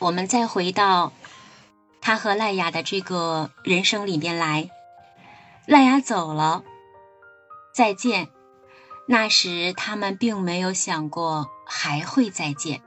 我们再回到他和赖雅的这个人生里边来，赖雅走了，再见。那时他们并没有想过还会再见。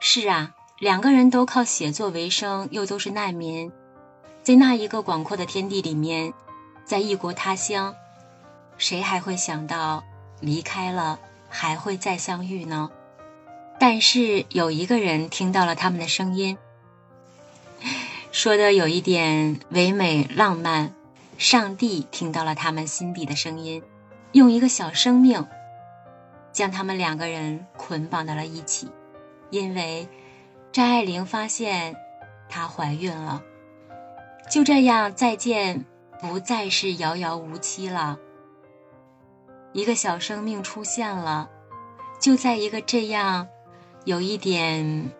是啊，两个人都靠写作为生，又都是难民，在那一个广阔的天地里面，在异国他乡，谁还会想到离开了还会再相遇呢？但是有一个人听到了他们的声音，说的有一点唯美浪漫。上帝听到了他们心底的声音，用一个小生命将他们两个人捆绑到了一起。因为张爱玲发现她怀孕了，就这样再见不再是遥遥无期了。一个小生命出现了，就在一个这样。有一点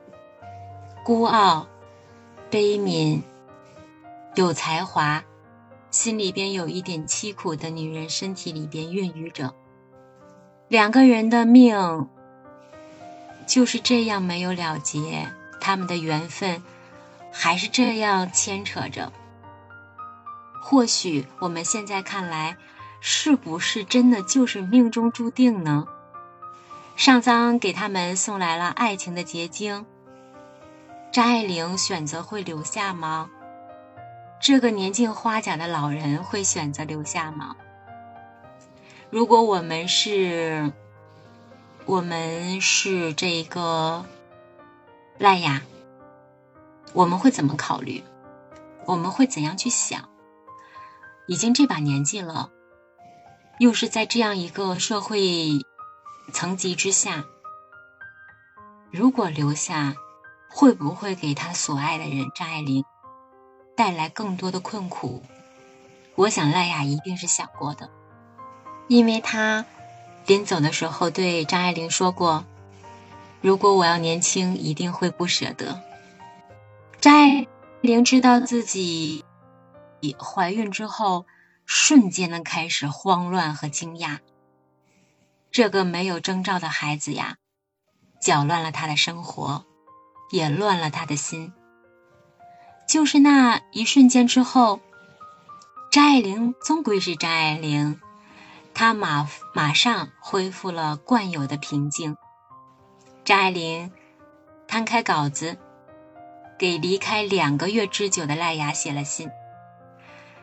孤傲、悲悯、有才华，心里边有一点凄苦的女人，身体里边孕育着两个人的命，就是这样没有了结，他们的缘分还是这样牵扯着。或许我们现在看来，是不是真的就是命中注定呢？上苍给他们送来了爱情的结晶。张爱玲选择会留下吗？这个年近花甲的老人会选择留下吗？如果我们是，我们是这个赖雅，我们会怎么考虑？我们会怎样去想？已经这把年纪了，又是在这样一个社会。层级之下，如果留下，会不会给他所爱的人张爱玲带来更多的困苦？我想赖雅一定是想过的，因为他临走的时候对张爱玲说过：“如果我要年轻，一定会不舍得。”张爱玲知道自己怀孕之后，瞬间的开始慌乱和惊讶。这个没有征兆的孩子呀，搅乱了他的生活，也乱了他的心。就是那一瞬间之后，张爱玲终归是张爱玲，她马马上恢复了惯有的平静。张爱玲摊开稿子，给离开两个月之久的赖雅写了信，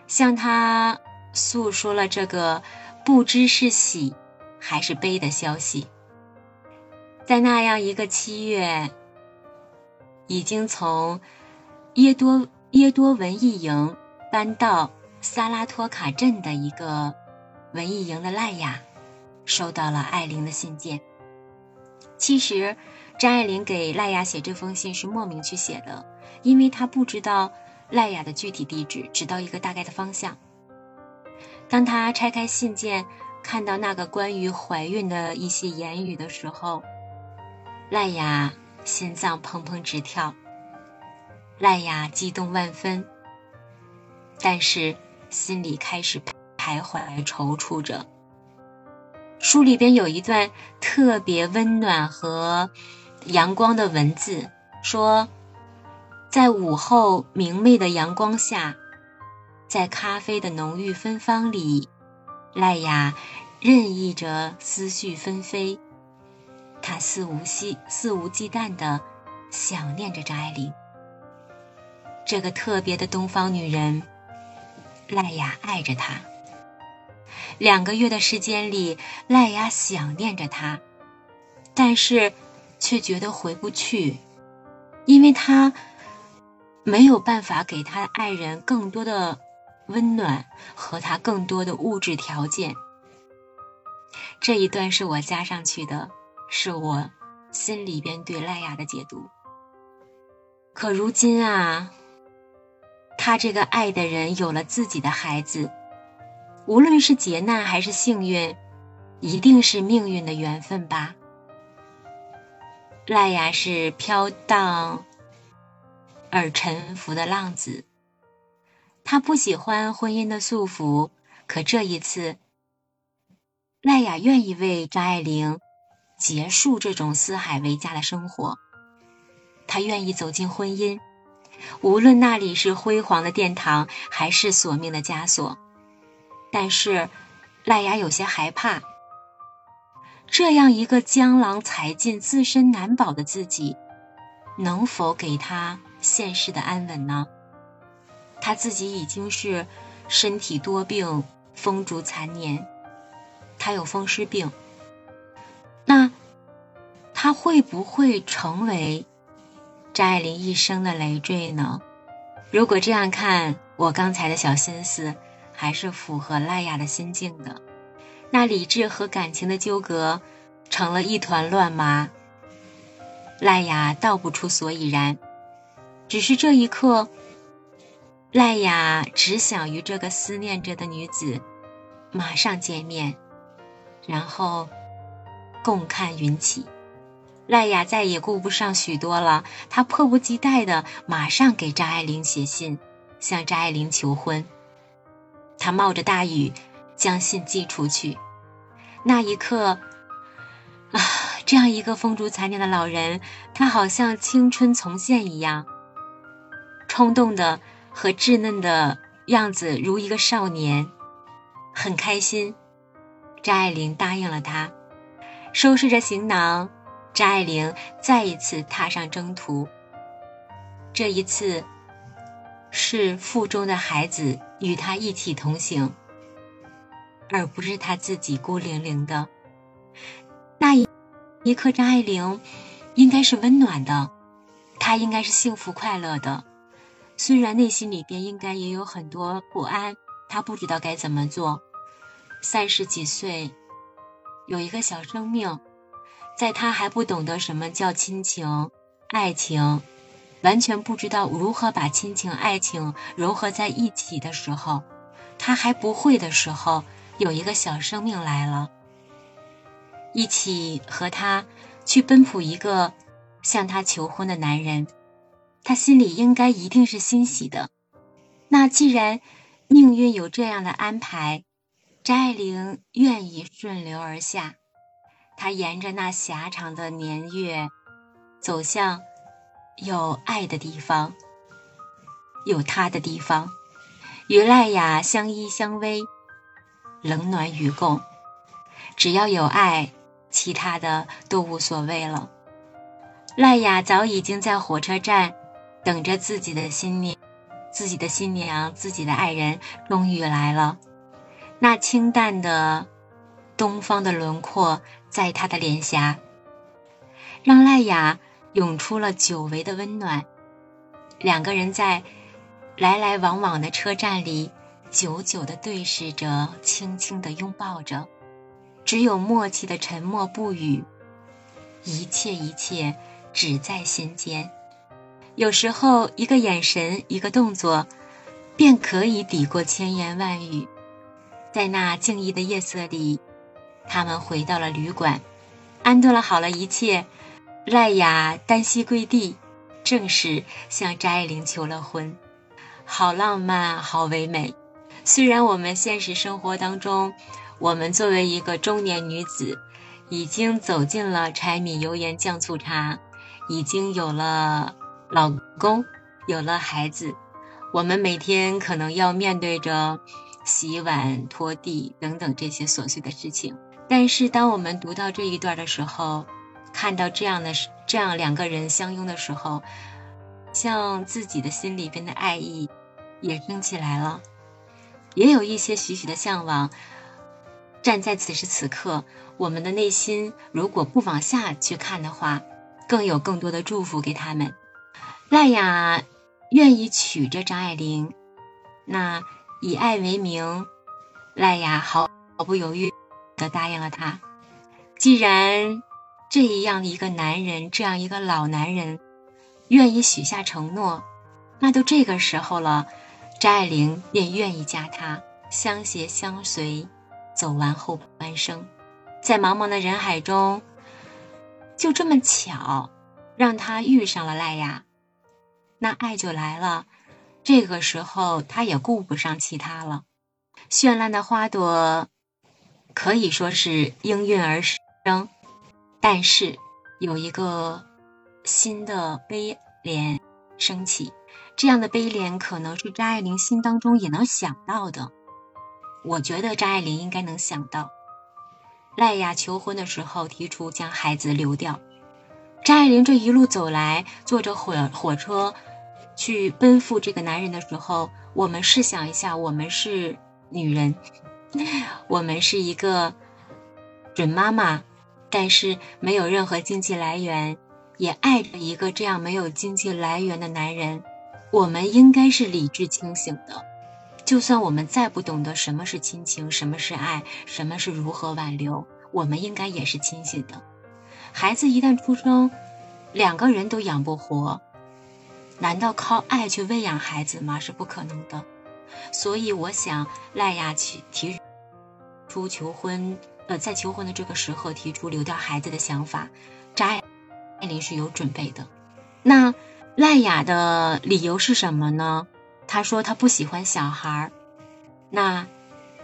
向他诉说了这个不知是喜。还是悲的消息，在那样一个七月，已经从耶多耶多文艺营搬到萨拉托卡镇的一个文艺营的赖雅，收到了艾琳的信件。其实，张爱玲给赖雅写这封信是莫名去写的，因为她不知道赖雅的具体地址，只道一个大概的方向。当她拆开信件。看到那个关于怀孕的一些言语的时候，赖雅心脏砰砰直跳，赖雅激动万分，但是心里开始徘徊踌躇着。书里边有一段特别温暖和阳光的文字，说，在午后明媚的阳光下，在咖啡的浓郁芬芳里。赖雅任意着思绪纷飞，她肆无忌肆无忌惮的想念着张爱玲，这个特别的东方女人。赖雅爱着她，两个月的时间里，赖雅想念着她，但是却觉得回不去，因为她没有办法给她的爱人更多的。温暖和他更多的物质条件，这一段是我加上去的，是我心里边对赖雅的解读。可如今啊，他这个爱的人有了自己的孩子，无论是劫难还是幸运，一定是命运的缘分吧。赖雅是飘荡而沉浮的浪子。他不喜欢婚姻的束缚，可这一次，赖雅愿意为张爱玲结束这种四海为家的生活。他愿意走进婚姻，无论那里是辉煌的殿堂，还是索命的枷锁。但是，赖雅有些害怕，这样一个江郎才尽、自身难保的自己，能否给他现世的安稳呢？他自己已经是身体多病、风烛残年，他有风湿病，那他会不会成为张爱玲一生的累赘呢？如果这样看，我刚才的小心思。还是符合赖雅的心境的，那理智和感情的纠葛成了一团乱麻。赖雅道不出所以然，只是这一刻，赖雅只想与这个思念着的女子马上见面，然后共看云起。赖雅再也顾不上许多了，她迫不及待的马上给张爱玲写信，向张爱玲求婚。他冒着大雨将信寄出去，那一刻，啊，这样一个风烛残年的老人，他好像青春重现一样，冲动的和稚嫩的样子如一个少年，很开心。张爱玲答应了他，收拾着行囊，张爱玲再一次踏上征途。这一次。是腹中的孩子与他一起同行，而不是他自己孤零零的。那一一刻，张爱玲应该是温暖的，她应该是幸福快乐的。虽然内心里边应该也有很多不安，他不知道该怎么做。三十几岁，有一个小生命，在他还不懂得什么叫亲情、爱情。完全不知道如何把亲情、爱情融合在一起的时候，他还不会的时候，有一个小生命来了，一起和他去奔赴一个向他求婚的男人，他心里应该一定是欣喜的。那既然命运有这样的安排，张爱玲愿意顺流而下，她沿着那狭长的年月走向。有爱的地方，有他的地方，与赖雅相依相偎，冷暖与共。只要有爱，其他的都无所谓了。赖雅早已经在火车站等着自己的新娘，自己的新娘，自己的爱人终于来了。那清淡的东方的轮廓，在他的脸颊，让赖雅。涌出了久违的温暖，两个人在来来往往的车站里，久久的对视着，轻轻的拥抱着，只有默契的沉默不语，一切一切只在心间。有时候，一个眼神，一个动作，便可以抵过千言万语。在那静谧的夜色里，他们回到了旅馆，安顿了好了一切。赖雅单膝跪地，正式向张爱玲求了婚，好浪漫，好唯美。虽然我们现实生活当中，我们作为一个中年女子，已经走进了柴米油盐酱醋茶，已经有了老公，有了孩子，我们每天可能要面对着洗碗、拖地等等这些琐碎的事情。但是，当我们读到这一段的时候，看到这样的这样两个人相拥的时候，像自己的心里边的爱意也升起来了，也有一些许许的向往。站在此时此刻，我们的内心如果不往下去看的话，更有更多的祝福给他们。赖雅愿意娶着张爱玲，那以爱为名，赖雅毫毫不犹豫的答应了他。既然这样一个男人，这样一个老男人，愿意许下承诺，那都这个时候了，张爱玲便愿意嫁他，相携相随，走完后半生。在茫茫的人海中，就这么巧，让他遇上了赖雅，那爱就来了。这个时候，他也顾不上其他了。绚烂的花朵，可以说是应运而生。但是有一个新的悲怜升起。这样的悲怜可能是张爱玲心当中也能想到的。我觉得张爱玲应该能想到，赖雅求婚的时候提出将孩子留掉。张爱玲这一路走来，坐着火火车去奔赴这个男人的时候，我们试想一下，我们是女人，我们是一个准妈妈，但是没有任何经济来源，也爱着一个这样没有经济来源的男人。我们应该是理智清醒的，就算我们再不懂得什么是亲情，什么是爱，什么是如何挽留，我们应该也是清醒的。孩子一旦出生，两个人都养不活，难道靠爱去喂养孩子吗？是不可能的。所以，我想赖雅提提出求婚，呃，在求婚的这个时候提出留掉孩子的想法，张爱玲是有准备的。那。赖雅的理由是什么呢？她说她不喜欢小孩儿。那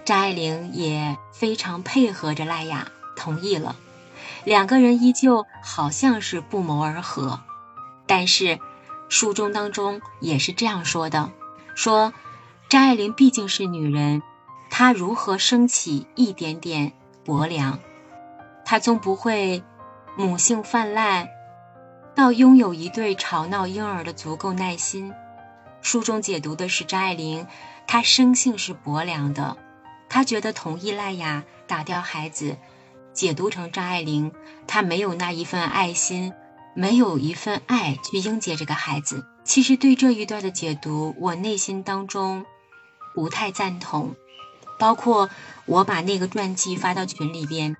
张爱玲也非常配合着赖雅，同意了。两个人依旧好像是不谋而合，但是书中当中也是这样说的：说张爱玲毕竟是女人，她如何升起一点点薄凉？她总不会母性泛滥。到拥有一对吵闹婴儿的足够耐心。书中解读的是张爱玲，她生性是薄凉的，她觉得同意赖雅打掉孩子，解读成张爱玲她没有那一份爱心，没有一份爱去迎接这个孩子。其实对这一段的解读，我内心当中不太赞同，包括我把那个传记发到群里边。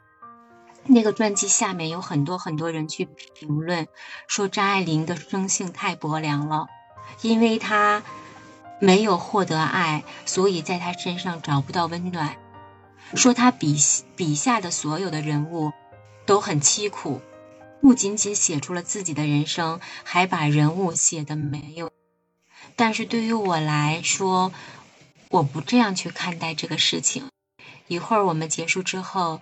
那个传记下面有很多很多人去评论，说张爱玲的生性太薄凉了，因为她没有获得爱，所以在她身上找不到温暖。说她笔笔下的所有的人物都很凄苦，不仅仅写出了自己的人生，还把人物写的没有。但是对于我来说，我不这样去看待这个事情。一会儿我们结束之后。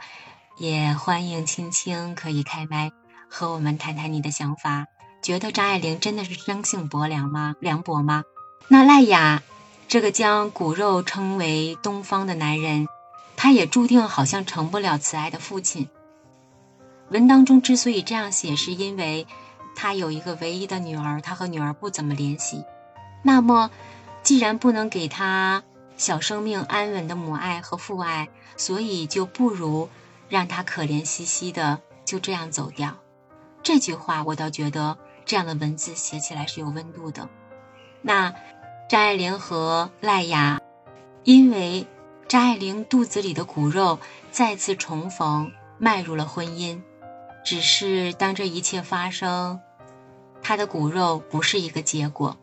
也欢迎青青可以开麦和我们谈谈你的想法。觉得张爱玲真的是生性薄凉吗？凉薄吗？那赖雅这个将骨肉称为东方的男人，他也注定好像成不了慈爱的父亲。文当中之所以这样写，是因为他有一个唯一的女儿，他和女儿不怎么联系。那么，既然不能给他小生命安稳的母爱和父爱，所以就不如。让他可怜兮兮的就这样走掉，这句话我倒觉得这样的文字写起来是有温度的。那张爱玲和赖雅，因为张爱玲肚子里的骨肉再次重逢，迈入了婚姻。只是当这一切发生，他的骨肉不是一个结果，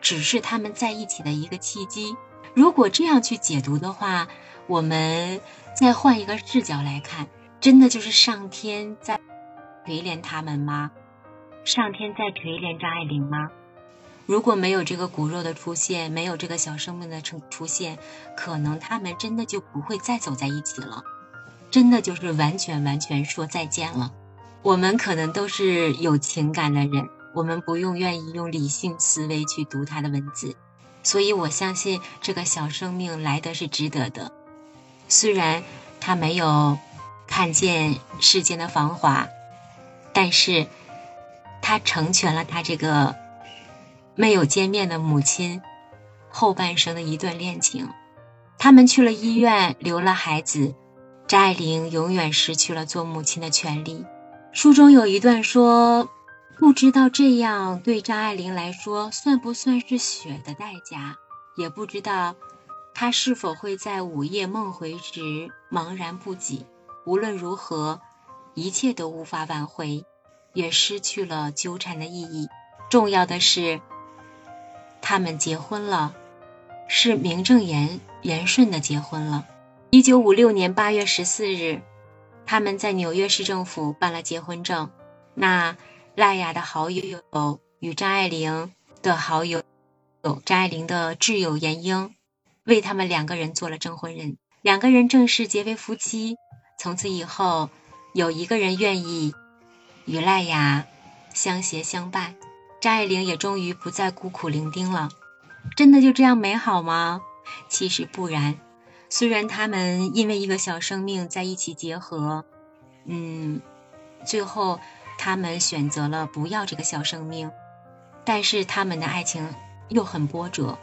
只是他们在一起的一个契机。如果这样去解读的话，我们。再换一个视角来看，真的就是上天在垂怜他们吗？上天在垂怜张爱玲吗？如果没有这个骨肉的出现，没有这个小生命的出出现，可能他们真的就不会再走在一起了，真的就是完全完全说再见了。我们可能都是有情感的人，我们不用愿意用理性思维去读他的文字，所以我相信这个小生命来的是值得的。虽然他没有看见世间的繁华，但是他成全了他这个没有见面的母亲后半生的一段恋情。他们去了医院，留了孩子，张爱玲永远失去了做母亲的权利。书中有一段说：“不知道这样对张爱玲来说算不算是血的代价，也不知道。”他是否会在午夜梦回时茫然不己？无论如何，一切都无法挽回，也失去了纠缠的意义。重要的是，他们结婚了，是名正言言顺的结婚了。一九五六年八月十四日，他们在纽约市政府办了结婚证。那赖雅的好友与张爱玲的好友，张爱玲的挚友闫英。为他们两个人做了证婚人，两个人正式结为夫妻。从此以后，有一个人愿意与赖雅相携相伴，张爱玲也终于不再孤苦伶仃了。真的就这样美好吗？其实不然。虽然他们因为一个小生命在一起结合，嗯，最后他们选择了不要这个小生命，但是他们的爱情又很波折。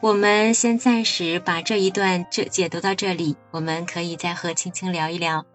我们先暂时把这一段这解读到这里，我们可以再和青青聊一聊。